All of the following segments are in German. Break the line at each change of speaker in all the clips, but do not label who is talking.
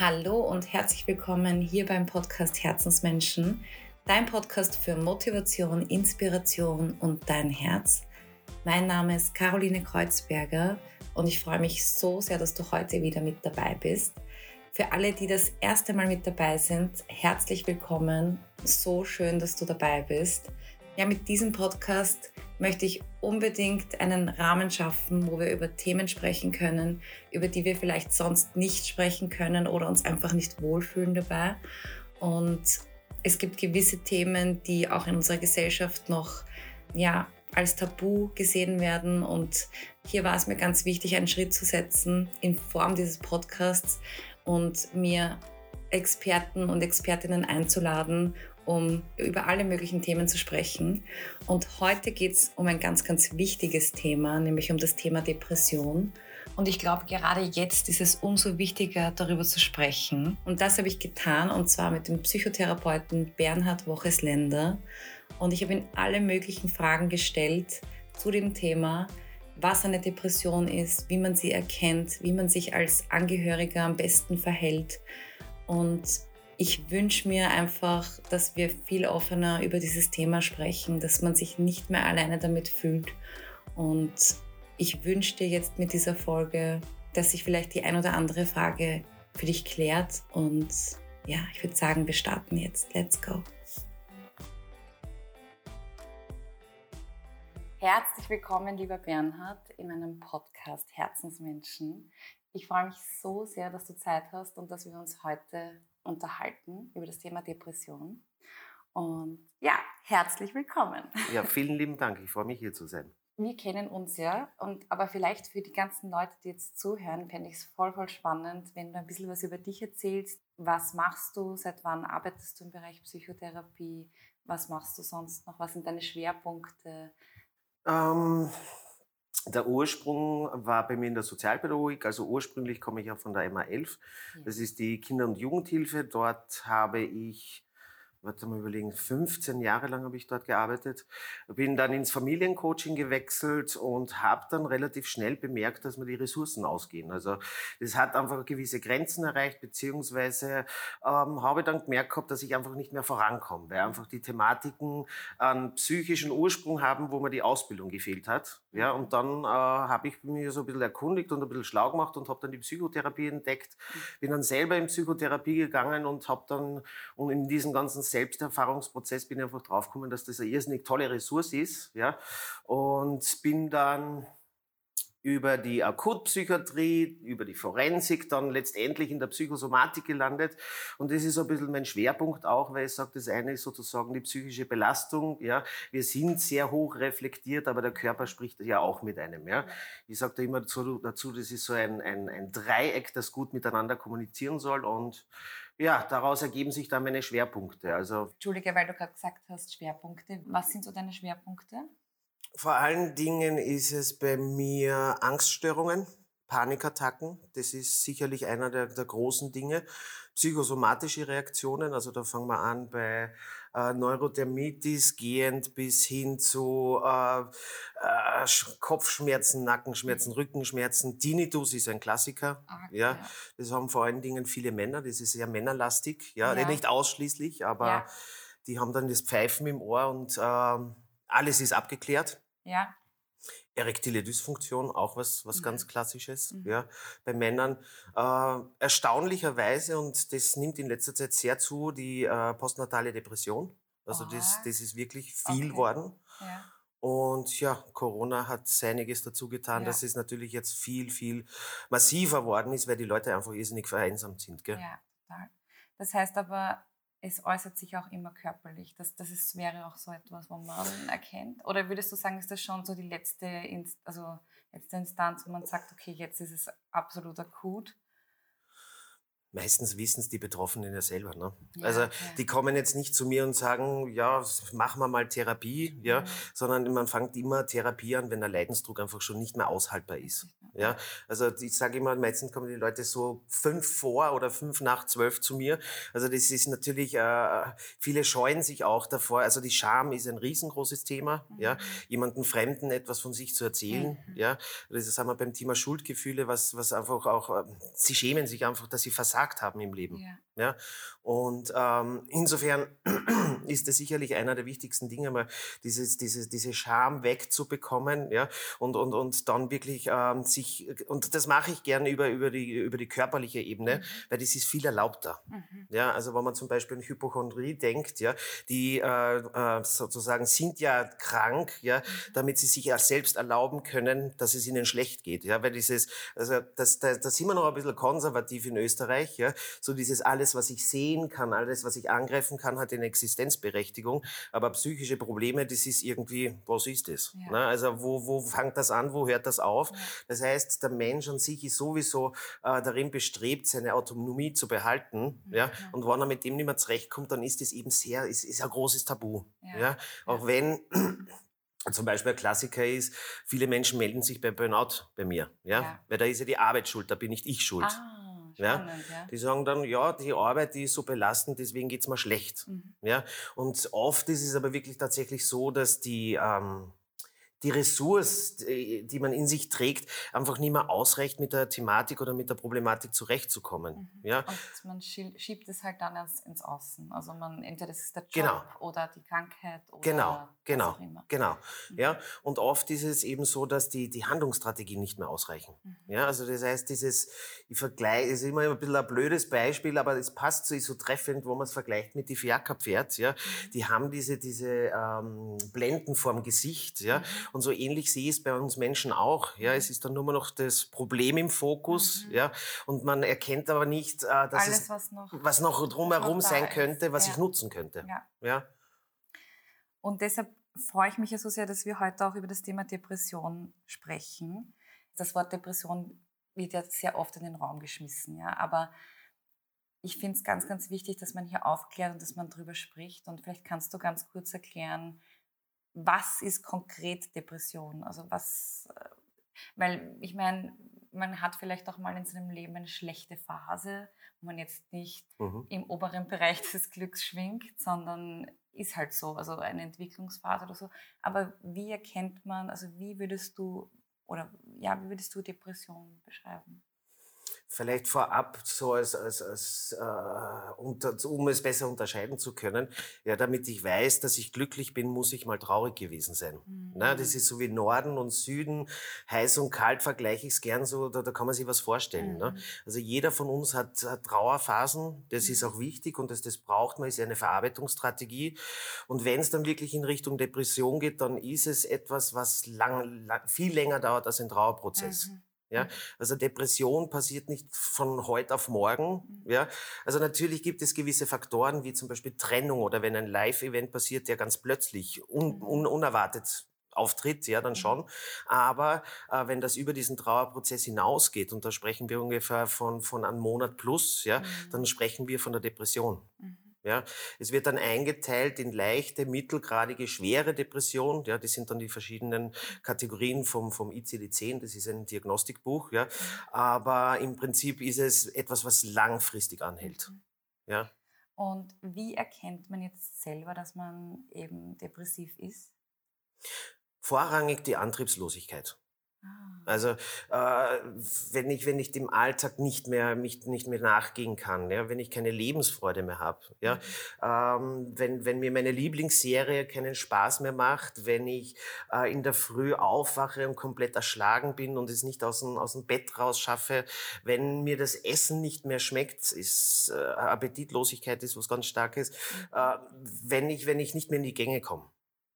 Hallo und herzlich willkommen hier beim Podcast Herzensmenschen, dein Podcast für Motivation, Inspiration und dein Herz. Mein Name ist Caroline Kreuzberger und ich freue mich so sehr, dass du heute wieder mit dabei bist. Für alle, die das erste Mal mit dabei sind, herzlich willkommen. So schön, dass du dabei bist. Ja, mit diesem Podcast möchte ich unbedingt einen Rahmen schaffen, wo wir über Themen sprechen können, über die wir vielleicht sonst nicht sprechen können oder uns einfach nicht wohlfühlen dabei. Und es gibt gewisse Themen, die auch in unserer Gesellschaft noch ja, als Tabu gesehen werden. Und hier war es mir ganz wichtig, einen Schritt zu setzen in Form dieses Podcasts und mir Experten und Expertinnen einzuladen, um über alle möglichen Themen zu sprechen. Und heute geht es um ein ganz, ganz wichtiges Thema, nämlich um das Thema Depression. Und ich glaube, gerade jetzt ist es umso wichtiger, darüber zu sprechen. Und das habe ich getan, und zwar mit dem Psychotherapeuten Bernhard Wochesländer. Und ich habe ihm alle möglichen Fragen gestellt zu dem Thema, was eine Depression ist, wie man sie erkennt, wie man sich als Angehöriger am besten verhält. Und ich wünsche mir einfach, dass wir viel offener über dieses Thema sprechen, dass man sich nicht mehr alleine damit fühlt. Und ich wünsche dir jetzt mit dieser Folge, dass sich vielleicht die ein oder andere Frage für dich klärt. Und ja, ich würde sagen, wir starten jetzt. Let's go. Herzlich willkommen, lieber Bernhard, in meinem Podcast Herzensmenschen. Ich freue mich so sehr, dass du Zeit hast und dass wir uns heute unterhalten über das Thema Depression. Und ja, herzlich willkommen.
Ja, vielen lieben Dank. Ich freue mich hier zu sein.
Wir kennen uns ja, und aber vielleicht für die ganzen Leute, die jetzt zuhören, fände ich es voll, voll spannend, wenn du ein bisschen was über dich erzählst. Was machst du? Seit wann arbeitest du im Bereich Psychotherapie? Was machst du sonst noch? Was sind deine Schwerpunkte?
Ähm, der Ursprung war bei mir in der Sozialpädagogik, also ursprünglich komme ich ja von der MA11. Das ist die Kinder- und Jugendhilfe. Dort habe ich warte mal überlegen, 15 Jahre lang habe ich dort gearbeitet, bin dann ins Familiencoaching gewechselt und habe dann relativ schnell bemerkt, dass mir die Ressourcen ausgehen. Also das hat einfach gewisse Grenzen erreicht, beziehungsweise ähm, habe dann gemerkt gehabt, dass ich einfach nicht mehr vorankomme, weil einfach die Thematiken einen psychischen Ursprung haben, wo mir die Ausbildung gefehlt hat. Ja, und dann äh, habe ich mich so ein bisschen erkundigt und ein bisschen schlau gemacht und habe dann die Psychotherapie entdeckt, bin dann selber in Psychotherapie gegangen und habe dann und in diesen ganzen Selbsterfahrungsprozess bin ich einfach draufgekommen, dass das eine irrsinnig tolle Ressource ist, ja. Und bin dann über die Akutpsychiatrie, über die Forensik, dann letztendlich in der Psychosomatik gelandet. Und das ist so ein bisschen mein Schwerpunkt auch, weil ich sage, das eine ist sozusagen die psychische Belastung. Ja, wir sind sehr hoch reflektiert, aber der Körper spricht ja auch mit einem. Ja, ich sage da immer dazu, dazu, das ist so ein, ein, ein Dreieck, das gut miteinander kommunizieren soll und ja, daraus ergeben sich dann meine Schwerpunkte. Also
Entschuldige, weil du gerade gesagt hast, Schwerpunkte. Was sind so deine Schwerpunkte?
Vor allen Dingen ist es bei mir Angststörungen, Panikattacken. Das ist sicherlich einer der, der großen Dinge. Psychosomatische Reaktionen, also da fangen wir an bei äh, Neurodermitis gehend bis hin zu äh, äh, Kopfschmerzen, Nackenschmerzen, Rückenschmerzen. Tinnitus ist ein Klassiker. Ah, ja. ja. das haben vor allen Dingen viele Männer. Das ist sehr männerlastig. Ja, ja. nicht ausschließlich, aber ja. die haben dann das Pfeifen im Ohr und ähm, alles ist abgeklärt.
Ja.
Erektile Dysfunktion, auch was, was ganz Klassisches, mhm. ja, bei Männern. Äh, erstaunlicherweise, und das nimmt in letzter Zeit sehr zu, die äh, postnatale Depression. Also oh. das, das ist wirklich viel okay. worden. Ja. Und ja, Corona hat einiges dazu getan, ja. dass es natürlich jetzt viel, viel massiver worden ist, weil die Leute einfach irrsinnig vereinsamt sind. Gell?
Ja, total. Das heißt aber, es äußert sich auch immer körperlich. Das, das ist, wäre auch so etwas, wo man erkennt. Oder würdest du sagen, ist das schon so die letzte, Inst also letzte Instanz, wo man sagt, okay, jetzt ist es absolut akut?
Meistens wissen es die Betroffenen ja selber. Ne? Ja, also okay. die kommen jetzt nicht zu mir und sagen, ja, machen wir mal Therapie, ja, mhm. sondern man fängt immer Therapie an, wenn der Leidensdruck einfach schon nicht mehr aushaltbar ist. Ja, also ich sage immer, meistens kommen die Leute so fünf vor oder fünf nach zwölf zu mir. Also das ist natürlich, äh, viele scheuen sich auch davor. Also die Scham ist ein riesengroßes Thema. Mhm. Ja, jemanden Fremden etwas von sich zu erzählen. Mhm. Ja, das ist haben wir beim Thema Schuldgefühle, was was einfach auch, äh, sie schämen sich einfach, dass sie versagen versagt haben im Leben.
Ja.
Ja? Und ähm, insofern ist es sicherlich einer der wichtigsten Dinge, mal dieses, dieses, diese Scham wegzubekommen ja? und, und, und dann wirklich ähm, sich, und das mache ich gerne über, über, die, über die körperliche Ebene,
Mhm.
weil das ist viel erlaubter.
Mhm.
Ja, also wenn man zum Beispiel an Hypochondrie denkt, ja, die äh, äh, sozusagen sind ja krank, ja, damit sie sich ja selbst erlauben können, dass es ihnen schlecht geht, ja, weil dieses, also das, das, das sind wir noch ein bisschen konservativ in Österreich, ja, so dieses alles, was ich sehen kann, alles, was ich angreifen kann, hat eine Existenzberechtigung, aber psychische Probleme, das ist irgendwie, was ist das?
Ja.
Ne? Also wo, wo fängt das an, wo hört das auf?
Ja.
Das heißt, der Mensch an sich ist sowieso äh, darin bestrebt, seine Autonomie zu behalten.
Mhm.
Ja? Und wenn er mit dem nicht mehr zurechtkommt, dann ist das eben sehr, ist, ist ein großes Tabu.
Ja.
Ja? Auch wenn zum Beispiel ein Klassiker ist, viele Menschen melden sich bei Burnout bei mir. Ja?
Ja.
Weil da ist ja die Arbeit schuld, da bin nicht ich schuld.
Ah. Spannend, ja.
Die sagen dann, ja, die Arbeit die ist so belastend, deswegen geht's mir schlecht.
Mhm.
Ja? Und oft ist es aber wirklich tatsächlich so, dass die, ähm, die Ressource, die man in sich trägt, einfach nicht mehr ausreicht, mit der Thematik oder mit der Problematik zurechtzukommen.
Mhm.
Ja?
Und man schiebt es halt dann ins, Außen. Also man, entweder das ist der Job
Genau.
oder die Krankheit oder
Genau,
was
genau,
auch immer.
genau.
Mhm.
Ja, und oft ist es eben so, dass die, die Handlungsstrategien nicht mehr ausreichen.
Mhm.
Ja, also das heißt, dieses, ich vergleiche, ist immer ein bisschen ein blödes Beispiel, aber es passt so, so treffend, wo man es vergleicht mit die Fiakerpferd, ja.
Mhm.
Die haben diese, diese ähm, Blenden vorm Gesicht, ja.
Mhm.
Und so ähnlich sehe ich es bei uns Menschen auch. Ja, es ist dann nur noch das Problem im Fokus,
Mhm.
ja. Und man erkennt aber nicht, äh, dass
Alles,
es,
was noch.
was noch drumherum sein
ist.
könnte, was
Ja.
ich nutzen könnte.
Ja.
Ja.
Und deshalb freue ich mich ja so sehr, dass wir heute auch über das Thema Depression sprechen. Das Wort Depression wird ja sehr oft in den Raum geschmissen, ja. Aber ich finde es ganz, ganz wichtig, dass man hier aufklärt und dass man darüber spricht. Und vielleicht kannst du ganz kurz erklären, was ist konkret Depression? Also was, äh, weil ich meine, man hat vielleicht auch mal in seinem Leben eine schlechte Phase, wo man jetzt nicht
Mhm.
im oberen Bereich des Glücks schwingt, sondern ist halt so, also eine Entwicklungsphase oder so. Aber wie erkennt man, also wie würdest du, oder ja, wie würdest du Depression beschreiben?
Vielleicht vorab, so als, als, als äh, unter, um es besser unterscheiden zu können, ja, damit ich weiß, dass ich glücklich bin, muss ich mal traurig gewesen sein. Na, das ist so wie Norden und Süden, heiß und kalt vergleiche ich es gern so, da, da kann man sich was vorstellen. Ne?
Mhm.
Also jeder von uns hat, hat Trauerphasen, das ist
Mhm.
auch wichtig und das, das braucht man, ist eine Verarbeitungsstrategie. Und wenn es dann wirklich in Richtung Depression geht, dann ist es etwas, was lang, lang, viel länger dauert als ein Trauerprozess.
Mhm.
Ja, also Depression passiert nicht von heute auf morgen.
Mhm.
Ja, also natürlich gibt es gewisse Faktoren wie zum Beispiel Trennung oder wenn ein Live-Event passiert, der ganz plötzlich un,
Mhm.
un, unerwartet auftritt, ja, dann
Mhm.
schon. Aber äh, wenn das über diesen Trauerprozess hinausgeht, und da sprechen wir ungefähr von, von einem Monat plus, ja,
Mhm.
dann sprechen wir von der Depression.
Mhm.
Ja, es wird dann eingeteilt in leichte, mittelgradige, schwere Depression. Ja, das sind dann die verschiedenen Kategorien vom, vom ICD-10. Das ist ein Diagnostikbuch. Ja, aber im Prinzip ist es etwas, was langfristig anhält.
Mhm.
Ja.
Und wie erkennt man jetzt selber, dass man eben depressiv ist?
Vorrangig die Antriebslosigkeit. Also äh, wenn ich wenn ich dem Alltag nicht mehr mich nicht mehr nachgehen kann, ja, wenn ich keine Lebensfreude mehr habe, ja,
Mhm.
ähm, wenn wenn mir meine Lieblingsserie keinen Spaß mehr macht, wenn ich äh, in der Früh aufwache und komplett erschlagen bin und es nicht aus dem aus dem Bett raus schaffe, wenn mir das Essen nicht mehr schmeckt, ist äh, Appetitlosigkeit ist was ganz starkes,
Mhm.
äh, wenn ich wenn ich nicht mehr in die Gänge komme.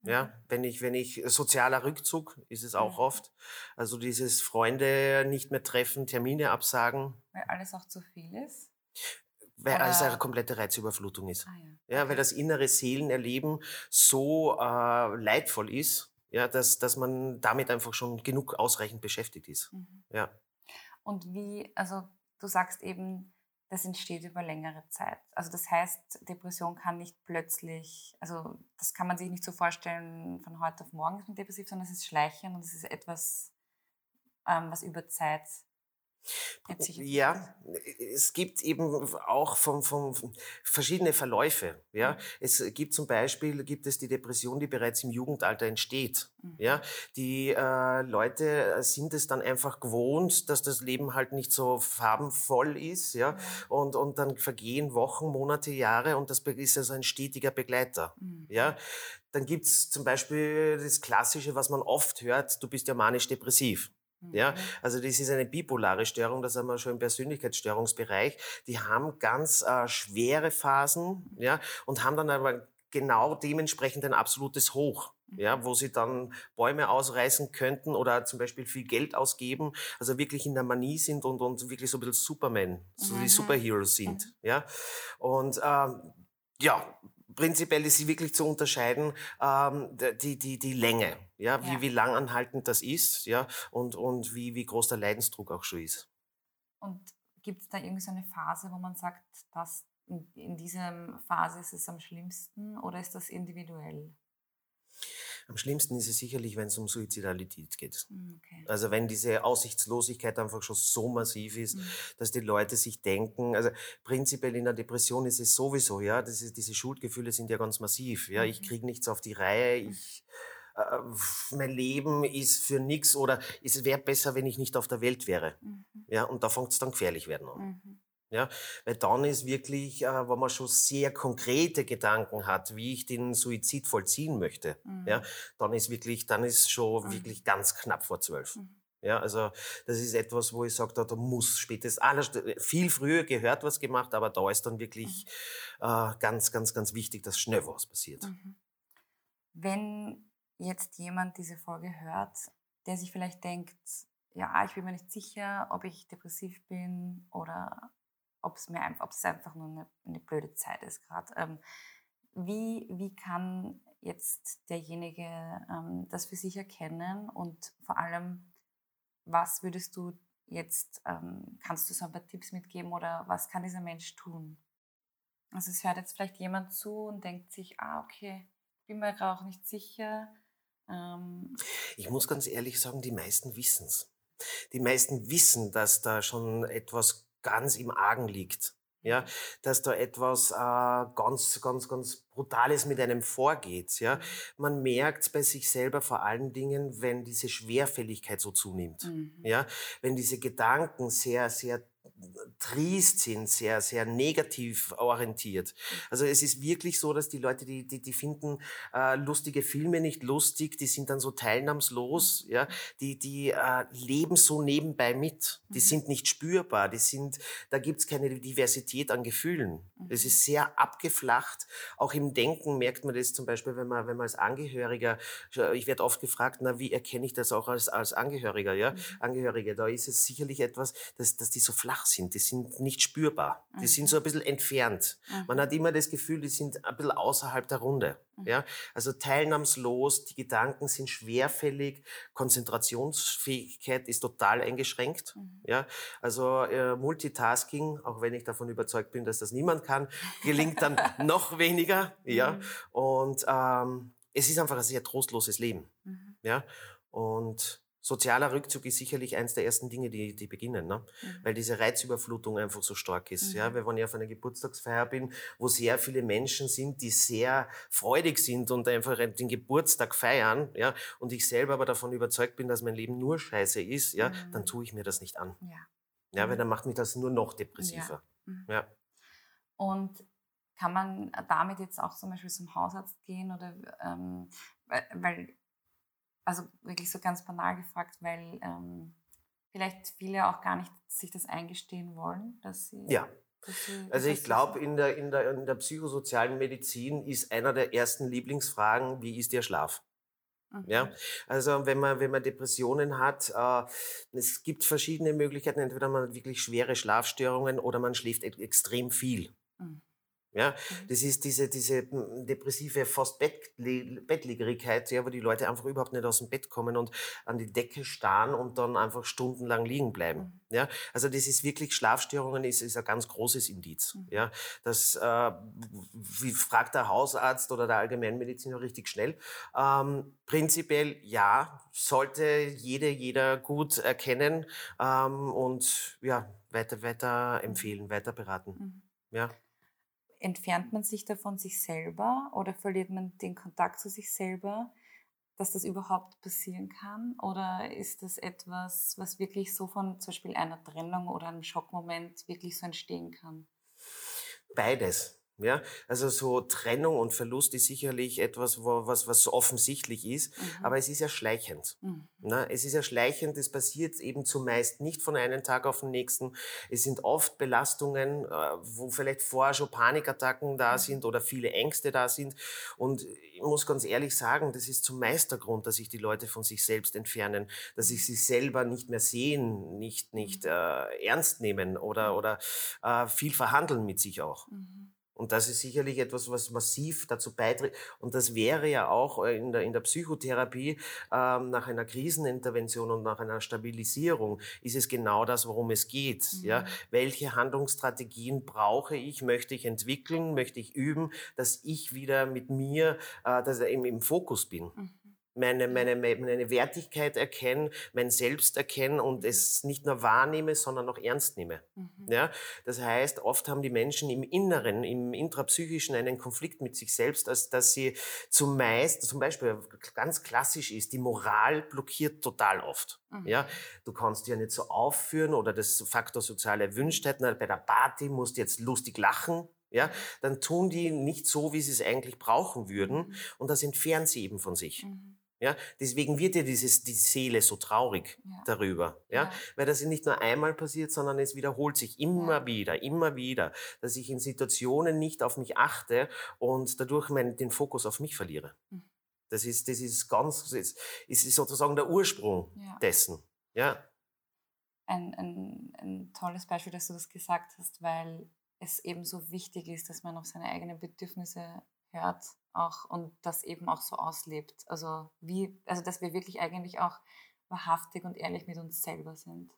Ja, wenn ich, wenn ich, sozialer Rückzug ist es auch
Mhm.
oft. Also dieses Freunde nicht mehr treffen, Termine absagen,
Weil alles auch zu viel ist?
weil es
Oder-
eine komplette Reizüberflutung ist.
Ah ja.
Ja, weil das innere Seelenerleben so äh, leidvoll ist, ja, dass, dass man damit einfach schon genug ausreichend beschäftigt ist.
Mhm.
Ja.
Und wie, also du sagst eben, das entsteht über längere Zeit. Also das heißt, Depression kann nicht plötzlich, also das kann man sich nicht so vorstellen, von heute auf morgen ist man depressiv, sondern es ist schleichend und es ist etwas, ähm, was über Zeit
Ja, es gibt eben auch vom, vom, verschiedene Verläufe. Ja, mhm. es gibt zum Beispiel gibt es die Depression, die bereits im Jugendalter entsteht. Mhm. Ja, die äh, Leute sind es dann einfach gewohnt, dass das Leben halt nicht so farbenvoll ist. Ja, mhm. und und dann vergehen Wochen, Monate, Jahre und das ist also ein stetiger Begleiter. Ja, dann gibt's zum Beispiel das Klassische, was man oft hört: Du bist ja manisch-depressiv. Ja, mhm. also das ist eine bipolare Störung, das haben wir schon im Persönlichkeitsstörungsbereich. Die haben ganz äh, schwere Phasen, ja, und haben dann aber genau dementsprechend ein absolutes Hoch. Ja, mhm. wo sie dann Bäume ausreißen könnten oder zum Beispiel viel Geld ausgeben, also wirklich in der Manie sind und, und wirklich so ein bisschen Superman, so mhm. die Superheroes sind. Ja, und ähm, ja, prinzipiell ist sie wirklich zu unterscheiden, ähm, die, die, die Länge, ja, wie, ja. wie lang anhaltend das ist, ja, und, und wie, wie groß der Leidensdruck auch schon ist.
Und gibt es da irgendwie so eine Phase, wo man sagt, dass in, in dieser Phase ist es am schlimmsten oder ist das individuell?
Am schlimmsten ist es sicherlich, wenn es um Suizidalität geht. Hm, okay. Also wenn diese Aussichtslosigkeit einfach schon so massiv ist, mhm. dass die Leute sich denken, also prinzipiell in der Depression ist es sowieso, ja, das ist, diese Schuldgefühle sind ja ganz massiv. Ja, mhm. ich kriege nichts auf die Reihe, mhm. ich äh, mein Leben ist für nichts oder es wäre besser, wenn ich nicht auf der Welt wäre. Mhm. Ja, und da fängt es dann gefährlich werden an. Mhm. Ja, weil dann ist wirklich, äh, wenn man schon sehr konkrete Gedanken hat, wie ich den Suizid vollziehen möchte, mhm. ja, dann ist wirklich, dann ist schon mhm. wirklich ganz knapp vor zwölf. Mhm. Ja, also das ist etwas, wo ich sage, da, da muss spätestens alles, viel früher gehört was gemacht, aber da ist dann wirklich mhm. äh, ganz, ganz, ganz wichtig, dass schnell was passiert. Mhm.
Wenn jetzt jemand diese Folge hört, der sich vielleicht denkt, ja, ich bin mir nicht sicher, ob ich depressiv bin oder ob es mir einfach, ob es einfach nur eine, eine blöde Zeit ist gerade. Ähm, wie, wie kann jetzt derjenige ähm, das für sich erkennen und vor allem, was würdest du jetzt, ähm, kannst du so ein paar Tipps mitgeben oder was kann dieser Mensch tun? Also es hört jetzt vielleicht jemand zu und denkt sich, ah, okay, bin mir gerade auch nicht sicher.
Ähm ich muss ganz ehrlich sagen, die meisten wissen es. Die meisten wissen, dass da schon etwas ganz im Argen liegt. Ja, dass da etwas äh, ganz, ganz, ganz Brutales mit einem vorgeht. Ja, man merkt bei sich selber vor allen Dingen, wenn diese Schwerfälligkeit so zunimmt. Mhm. Ja, wenn diese Gedanken sehr, sehr triest sind, sehr, sehr negativ orientiert. Also es ist wirklich so, dass die Leute, die, die, die finden äh, lustige Filme nicht lustig, die sind dann so teilnahmslos, ja, die, die äh, leben so nebenbei mit, die mhm. sind nicht spürbar, die sind, da gibt's keine Diversität an Gefühlen. Es ist sehr abgeflacht. Auch im Denken merkt man das zum Beispiel, wenn man, wenn man als Angehöriger, ich werde oft gefragt, na, wie erkenne ich das auch als, als Angehöriger, ja, mhm. Angehörige, da ist es sicherlich etwas, dass, dass die so flach sind, die sind nicht spürbar, die mhm. sind so ein bisschen entfernt. Mhm. Man hat immer das Gefühl, die sind ein bisschen außerhalb der Runde. Mhm. Ja? Also teilnahmslos, die Gedanken sind schwerfällig, Konzentrationsfähigkeit ist total eingeschränkt. Mhm. Ja? Also äh, Multitasking, auch wenn ich davon überzeugt bin, dass das niemand kann, gelingt dann noch weniger. Ja? Mhm. Und ähm, es ist einfach ein sehr trostloses Leben. Mhm. Ja? Und Sozialer Rückzug ist sicherlich eins der ersten Dinge, die, die beginnen, ne? Mhm. weil diese Reizüberflutung einfach so stark ist. Mhm. Ja, wenn ich auf einer Geburtstagsfeier bin, wo sehr viele Menschen sind, die sehr freudig sind und einfach den Geburtstag feiern, ja, und ich selber aber davon überzeugt bin, dass mein Leben nur Scheiße ist, ja, mhm. dann tue ich mir das nicht an. Ja, ja weil mhm. dann macht mich das nur noch depressiver. Ja. Mhm. ja.
Und kann man damit jetzt auch zum Beispiel zum Hausarzt gehen oder ähm, weil, weil also wirklich so ganz banal gefragt, weil ähm, vielleicht viele auch gar nicht sich das eingestehen wollen, dass sie.
Ja. Dass sie, also ich glaube, in der, in, der, in der psychosozialen Medizin ist einer der ersten Lieblingsfragen, wie ist Ihr Schlaf? Mhm. Ja, also wenn man, wenn man Depressionen hat, äh, es gibt verschiedene Möglichkeiten. Entweder man hat wirklich schwere Schlafstörungen oder man schläft e extrem viel. Mhm. Ja, mhm. das ist diese, diese hm, depressive fast Bettlägerigkeit, ja, wo die Leute einfach überhaupt nicht aus dem Bett kommen und an die Decke starren und dann einfach stundenlang liegen bleiben. Mhm. Ja, also das ist wirklich Schlafstörungen ist, ist ein ganz großes Indiz. Mhm. Ja, das äh, wie fragt der Hausarzt oder der Allgemeinmediziner richtig schnell. Ähm, prinzipiell ja, sollte jede, jeder gut erkennen ähm, und ja, weiter, weiter empfehlen, weiter beraten. Mhm. Ja
entfernt man sich davon sich selber oder verliert man den Kontakt zu sich selber, dass das überhaupt passieren kann? Oder ist das etwas, was wirklich so von zum Beispiel einer Trennung oder einem Schockmoment wirklich so entstehen kann?
Beides. Ja, also so Trennung und Verlust ist sicherlich etwas, wo, was, was so offensichtlich ist, mhm. aber es ist ja schleichend. Mhm. Na, es ist ja schleichend, es passiert eben zumeist nicht von einem Tag auf den nächsten. Es sind oft Belastungen, äh, wo vielleicht vorher schon Panikattacken da mhm. sind oder viele Ängste da sind. Und ich muss ganz ehrlich sagen, das ist zumeist der Grund, dass sich die Leute von sich selbst entfernen, dass sie sich selber nicht mehr sehen, nicht, nicht mhm. äh, ernst nehmen oder, oder äh, viel verhandeln mit sich auch. Mhm. Und das ist sicherlich etwas, was massiv dazu beiträgt. Und das wäre ja auch äh, in der, in der Psychotherapie ähm, nach einer Krisenintervention und nach einer Stabilisierung ist es genau das, worum es geht. Mhm. Ja? Welche Handlungsstrategien brauche ich, möchte ich entwickeln, möchte ich üben, dass ich wieder mit mir äh, dass im, im Fokus bin. Mhm meine, meine, meine Wertigkeit erkennen, mein Selbst erkennen und es nicht nur wahrnehme, sondern auch ernst nehme. Mhm. Ja? Das heißt, oft haben die Menschen im Inneren, im Intrapsychischen einen Konflikt mit sich selbst, als dass sie zumeist, zum Beispiel ganz klassisch ist, die Moral blockiert total oft. Mhm. Ja? Du kannst ja nicht so aufführen oder das Faktor soziale Erwünschtheit, bei der Party musst du jetzt lustig lachen, ja, dann tun die nicht so, wie sie es eigentlich brauchen würden mhm. und das entfernen sie eben von sich. Mhm. Ja, deswegen wird ja dieses, die Seele so traurig ja. darüber. Ja? ja? Weil das nicht nur einmal passiert, sondern es wiederholt sich immer ja. wieder, immer wieder, dass ich in Situationen nicht auf mich achte und dadurch mein, den Fokus auf mich verliere. Mhm. Das ist, das ist ganz, das ist, ist sozusagen der Ursprung dessen. Ja.
Ein, ein, ein tolles Beispiel, dass du das gesagt hast, weil es eben so wichtig ist, dass man auf seine eigenen Bedürfnisse hört auch und das eben auch so auslebt. Also wie, also dass wir wirklich eigentlich auch wahrhaftig und ehrlich mit uns selber sind.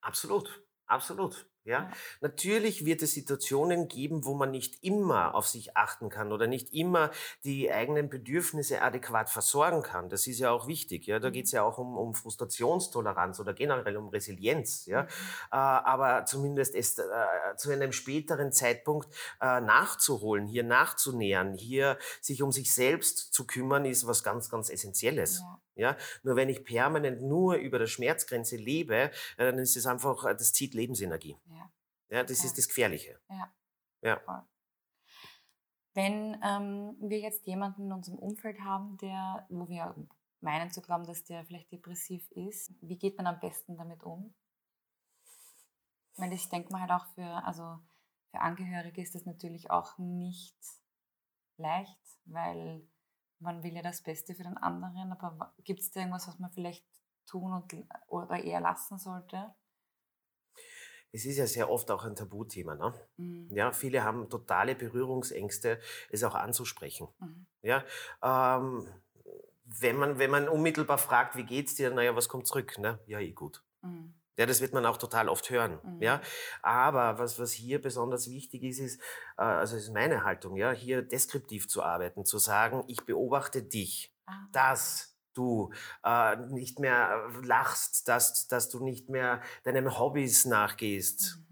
Absolut, absolut. Ja? ja? Natürlich wird es Situationen geben, wo man nicht immer auf sich achten kann oder nicht immer die eigenen Bedürfnisse adäquat versorgen kann. Das ist ja auch wichtig. Ja? Da mhm. geht es ja auch um, um Frustrationstoleranz oder generell um Resilienz. Ja? Mhm. Äh, aber zumindest es, äh, zu einem späteren Zeitpunkt äh, nachzuholen, hier nachzunähern, hier sich um sich selbst zu kümmern, ist was ganz, ganz Essentielles. Ja. Ja, nur wenn ich permanent nur über der Schmerzgrenze lebe, äh, dann ist es einfach, äh, das zieht Lebensenergie. Ja. Ja, das ja. ist das Gefährliche. Ja.
ja. Wenn ähm, wir jetzt jemanden in unserem Umfeld haben, der, wo wir meinen zu glauben, dass der vielleicht depressiv ist, wie geht man am besten damit um? Meine, ich denke mal halt auch für, also für Angehörige ist das natürlich auch nicht leicht, weil man will ja das Beste für den anderen, aber gibt es da irgendwas, was man vielleicht tun und, oder eher lassen sollte?
es ist ja sehr oft auch ein Tabuthema. Ne? Mhm. Ja, viele haben totale Berührungsängste, es auch anzusprechen. Mhm. Ja, ähm, wenn, man, wenn man unmittelbar fragt, wie geht's dir, naja, was kommt zurück? Ne? Ja, eh gut. Mhm. Ja, das wird man auch total oft hören. Mhm. Ja, aber was, was hier besonders wichtig ist, ist, äh, also ist meine Haltung, ja, hier deskriptiv zu arbeiten, zu sagen, ich beobachte dich. Ah. Das du äh, nicht mehr lachst, dass, dass du nicht mehr deinen Hobbys nachgehst. Mhm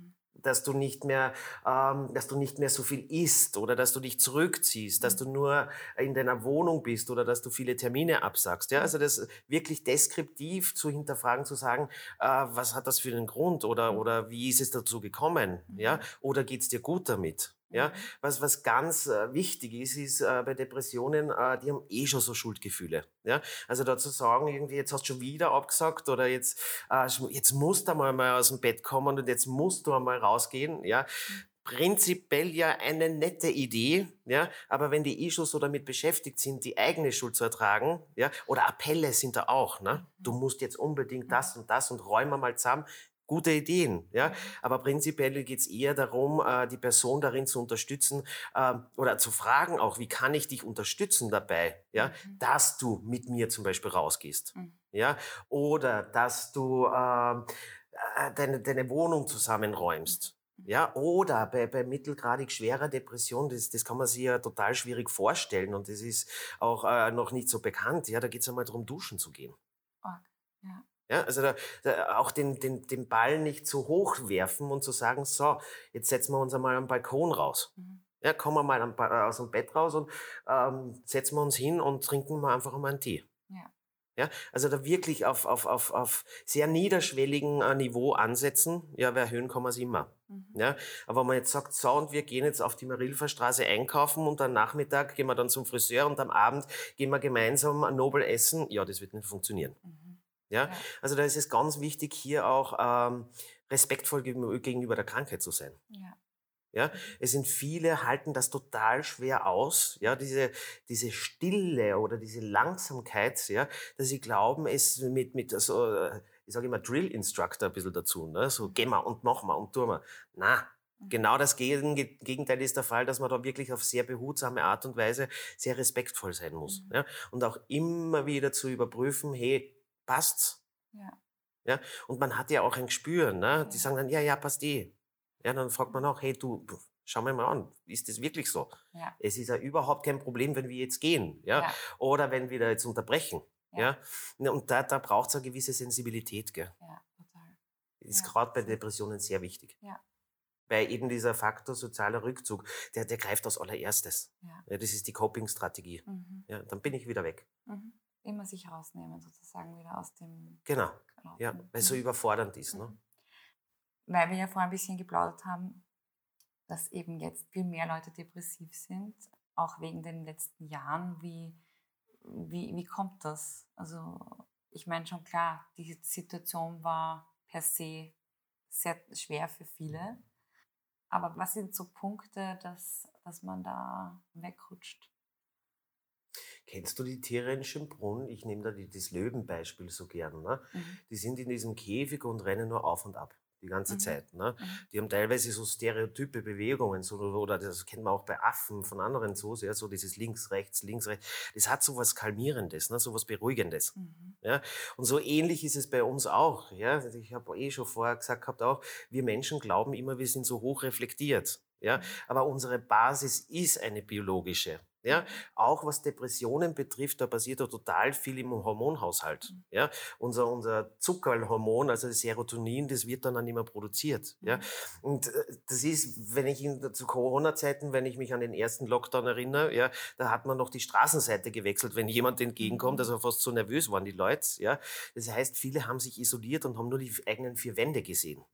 dass du nicht mehr, ähm, dass du nicht mehr so viel isst oder dass du dich zurückziehst, dass mhm. du nur in deiner Wohnung bist oder dass du viele Termine absagst. Ja, also das wirklich deskriptiv zu hinterfragen, zu sagen, äh, was hat das für einen Grund oder mhm. oder wie ist es dazu gekommen? Ja, oder geht's dir gut damit? Ja, mhm. was, was ganz äh, wichtig ist, ist äh, bei Depressionen, äh, die haben eh schon so Schuldgefühle. Ja, also da zu sagen, irgendwie, jetzt hast du schon wieder abgesagt oder jetzt, äh, jetzt musst du mal, mal aus dem Bett kommen und jetzt musst du einmal rausgehen. Ja, mhm. prinzipiell ja eine nette Idee, ja, aber wenn die eh schon so damit beschäftigt sind, die eigene Schuld zu ertragen, ja, oder Appelle sind da auch, ne? Du mhm. musst jetzt unbedingt das und das und räumen mal zusammen, gute Ideen, ja. Aber prinzipiell geht es eher darum, äh, die Person darin zu unterstützen äh, oder zu fragen auch, wie kann ich dich unterstützen dabei, ja, mhm. dass du mit mir zum Beispiel rausgehst, mhm. ja, oder dass du ähm, äh, deine, deine Wohnung zusammenräumst. Mhm. Ja, oder bei, bei mittelgradig schwerer Depression, das, das kann man sich ja total schwierig vorstellen und das ist auch äh, noch nicht so bekannt. Ja, da geht es einmal darum, duschen zu gehen. Ja. Ja, also da, da auch den, den, den Ball nicht zu hoch werfen und zu sagen, so, jetzt setzen wir uns einmal am Balkon raus. Mhm. Ja, kommen wir mal am, aus dem Bett raus und ähm, setzen wir uns hin und trinken mal einfach mal einen Tee. Ja. Ja, also da wirklich auf, auf, auf, auf sehr niederschwelligen äh, Niveau ansetzen. Ja, wer erhöhen kann man es immer. Mhm. Ja, aber wenn man jetzt sagt, so, und wir gehen jetzt auf die Marilfer Straße einkaufen und am Nachmittag gehen wir dann zum Friseur und am Abend gehen wir gemeinsam Nobel essen, ja, das wird nicht funktionieren. Mhm. Ja? Also da ist es ganz wichtig, hier auch ähm, respektvoll gegenüber der Krankheit zu sein. Ja. Ja, es sind viele, halten das total schwer aus, ja, diese, diese Stille oder diese Langsamkeit, ja, dass sie glauben, es mit, mit so, ich sage immer Drill Instructor ein bisschen dazu, ne, so geh mal und mach mal und tu mal. Na, mhm. Genau das Gegenteil ist der Fall, dass man da wirklich auf sehr behutsame Art und Weise sehr respektvoll sein muss. Mhm. Ja? Und auch immer wieder zu überprüfen, hey, passt's. Ja. Ja, und man hat ja auch ein Gespür, ne? Die sagen dann, ja, ja, passt eh. Ja, dann fragt man auch, hey, du, schau mir mal an, ist das wirklich so? Ja. Es ist ja überhaupt kein Problem, wenn wir jetzt gehen, ja, ja. oder wenn wir da jetzt unterbrechen, ja. ja? Und da, da braucht es eine gewisse Sensibilität, gell? Ja, total. Ist gerade bei Depressionen sehr wichtig. Ja. Weil eben dieser Faktor sozialer Rückzug, der, der greift als allererstes. Ja. ja das ist die Coping-Strategie. Mhm. Ja, dann bin ich wieder weg.
Mhm immer sich rausnehmen, sozusagen wieder aus dem.
Genau. Ja, weil es so mhm. überfordernd ist. Ne?
Mhm. Weil wir ja vorher ein bisschen geplaudert haben, dass eben jetzt viel mehr Leute depressiv sind, auch wegen den letzten Jahren. Wie, wie, wie kommt das? Also, ich meine schon klar, die Situation war per se sehr schwer für viele. Aber was sind so Punkte, dass, dass man da wegrutscht?
Kennst du die Tiere in Schönbrunn? Ich nehme da die, das Löwenbeispiel so gern. Ne? Mhm. Die sind in diesem Käfig und rennen nur auf und ab die ganze mhm. Zeit. Ne? Mhm. Die haben teilweise so stereotype Bewegungen, so, oder das kennt man auch bei Affen von anderen Zoos, ja, so dieses links, rechts, links, rechts. Das hat so was Kalmierendes, ne? so was Beruhigendes. Mhm. Ja? Und so ähnlich ist es bei uns auch. Ja? Ich habe eh schon vorher gesagt gehabt, auch, wir Menschen glauben immer, wir sind so hoch reflektiert. Ja? Mhm. Aber unsere Basis ist eine biologische. Ja, auch was Depressionen betrifft, da passiert ja total viel im Hormonhaushalt. Mhm. Ja, unser, unser Zuckerhormon, also das Serotonin, das wird dann, dann immer produziert. Ja, mhm. und äh, das ist, wenn ich in, zu Corona-Zeiten, wenn ich mich an den ersten Lockdown erinnere, ja, da hat man noch die Straßenseite gewechselt, wenn jemand entgegenkommt, also fast so nervös waren die Leute. Ja, das heißt, viele haben sich isoliert und haben nur die eigenen vier Wände gesehen.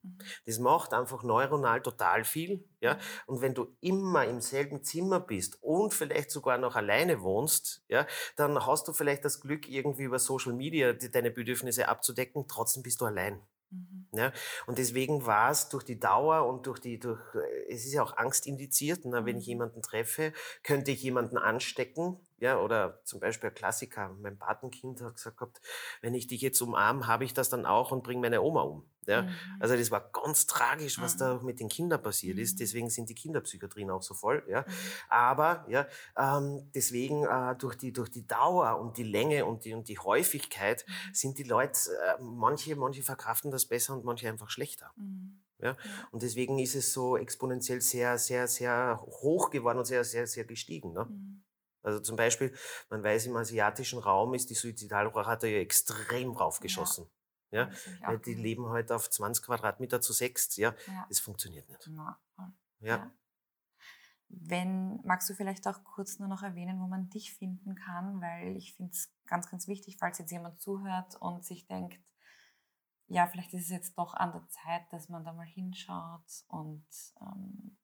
Das macht einfach neuronal total viel. Ja, und wenn du immer im selben Zimmer bist und vielleicht sogar noch alleine wohnst, ja, dann hast du vielleicht das Glück, irgendwie über Social Media deine Bedürfnisse abzudecken, trotzdem bist du allein. Mhm. Ja, und deswegen war es durch die Dauer und durch die, durch, es ist ja auch Angst indiziert, na, wenn ich mhm. jemanden treffe, könnte ich jemanden anstecken, ja, oder zum Beispiel ein Klassiker, mein Patenkind hat gesagt gehabt, wenn ich dich jetzt umarme, habe ich das dann auch und bringe meine Oma um. Ja? Mhm. Also das war ganz tragisch, was mhm. da mit den Kindern passiert ist. Mhm. Deswegen sind die Kinderpsychiatrien auch so voll. Ja? Mhm. Aber ja, ähm, deswegen äh, durch, die, durch die Dauer und die Länge und die, und die Häufigkeit mhm. sind die Leute, äh, manche, manche verkraften das besser und manche einfach schlechter. Mhm. Ja? Und deswegen ist es so exponentiell sehr, sehr, sehr hoch geworden und sehr, sehr, sehr gestiegen. Ne? Also zum Beispiel, man weiß, im asiatischen Raum ist die Suizidalrate ja extrem raufgeschossen. Ja. Ja? Die leben heute halt auf 20 Quadratmeter zu sechst. Ja, ja. das funktioniert nicht. Ja.
ja. Wenn, magst du vielleicht auch kurz nur noch erwähnen, wo man dich finden kann? Weil ich finde es ganz, ganz wichtig, falls jetzt jemand zuhört und sich denkt, ja, vielleicht ist es jetzt doch an der Zeit, dass man da mal hinschaut. Und ähm,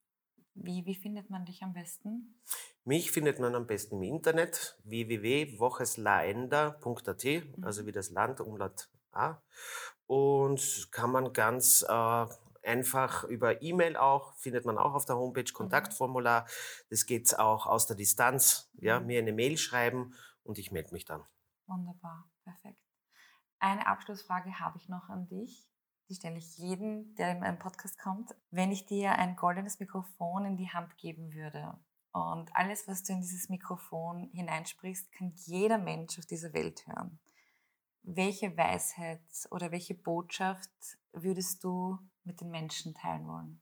wie, wie findet man dich am besten?
Mich findet man am besten im Internet www.wocheslaender.at, mhm. also wie das Land, Umlaut ja, und kann man ganz äh, einfach über E-Mail auch, findet man auch auf der Homepage, mhm. Kontaktformular. Das geht auch aus der Distanz. Ja, mhm. mir eine Mail schreiben und ich melde mich dann.
Wunderbar, perfekt. Eine Abschlussfrage habe ich noch an dich. Die stelle ich jeden, der in meinen Podcast kommt. Wenn ich dir ein goldenes Mikrofon in die Hand geben würde und alles, was du in dieses Mikrofon hineinsprichst, kann jeder Mensch auf dieser Welt hören. Welche Weisheit oder welche Botschaft würdest du mit den Menschen teilen wollen?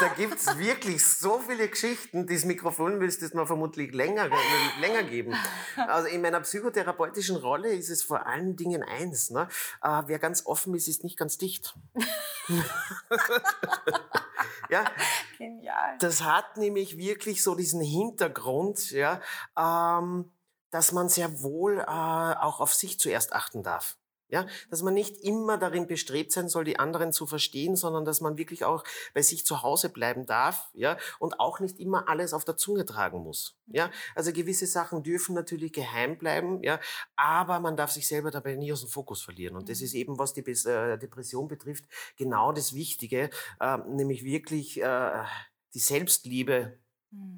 Da gibt es wirklich so viele Geschichten. Das Mikrofon müsste man vermutlich länger, länger geben. Also in meiner psychotherapeutischen Rolle ist es vor allen Dingen eins. Ne? Äh, wer ganz offen ist, ist nicht ganz dicht. ja, Genial. Das hat nämlich wirklich so diesen Hintergrund, ja, ähm, dass man sehr wohl äh, auch auf sich zuerst achten darf. Ja, dass man nicht immer darin bestrebt sein soll, die anderen zu verstehen, sondern dass man wirklich auch bei sich zu Hause bleiben darf, ja, und auch nicht immer alles auf der Zunge tragen muss. Ja, also gewisse Sachen dürfen natürlich geheim bleiben, ja, aber man darf sich selber dabei nie aus dem Fokus verlieren. Und das ist mhm. eben, was die äh, Depression betrifft, genau das Wichtige, äh, nämlich wirklich äh, die Selbstliebe.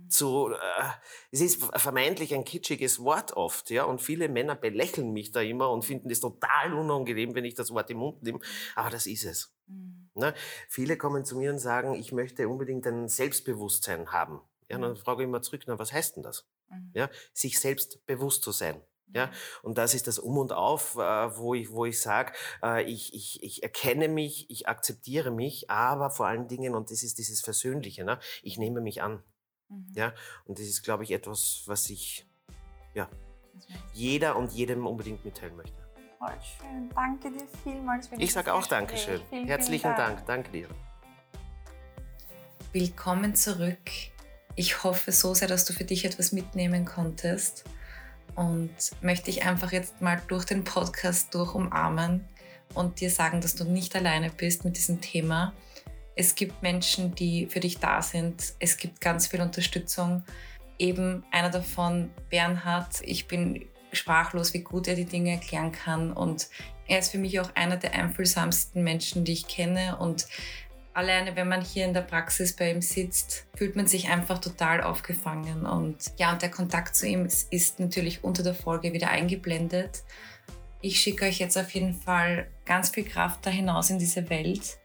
Zu, äh, es ist vermeintlich ein kitschiges Wort oft, ja, und viele Männer belächeln mich da immer und finden es total unangenehm, wenn ich das Wort im Mund nehme, aber das ist es. Mhm. Ne? Viele kommen zu mir und sagen, ich möchte unbedingt ein Selbstbewusstsein haben. Ja, dann hm. frage ich immer zurück, na, was heißt denn das? Mhm. Ja, sich selbst bewusst zu sein. Ja, hm. und das ist das Um und Auf, äh, wo ich, wo ich sage, äh, ich, ich, ich erkenne mich, ich akzeptiere mich, aber vor allen Dingen, und das ist dieses Versöhnliche, ne, ich nehme mich an. Mhm. Ja, und das ist, glaube ich, etwas, was ich ja, jeder und jedem unbedingt mitteilen möchte.
Voll schön. Danke dir vielmals
für Ich sage auch Dankeschön. Vielen, Herzlichen vielen Dank. Dank. Danke dir.
Willkommen zurück. Ich hoffe so sehr, dass du für dich etwas mitnehmen konntest und möchte ich einfach jetzt mal durch den Podcast durch umarmen und dir sagen, dass du nicht alleine bist mit diesem Thema es gibt Menschen, die für dich da sind. Es gibt ganz viel Unterstützung. Eben einer davon, Bernhard. Ich bin sprachlos, wie gut er die Dinge erklären kann. Und er ist für mich auch einer der einfühlsamsten Menschen, die ich kenne. Und alleine, wenn man hier in der Praxis bei ihm sitzt, fühlt man sich einfach total aufgefangen. Und ja, und der Kontakt zu ihm ist natürlich unter der Folge wieder eingeblendet. Ich schicke euch jetzt auf jeden Fall ganz viel Kraft da hinaus in diese Welt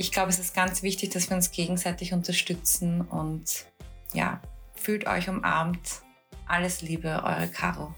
ich glaube, es ist ganz wichtig, dass wir uns gegenseitig unterstützen und ja, fühlt euch umarmt. Alles Liebe, eure Caro.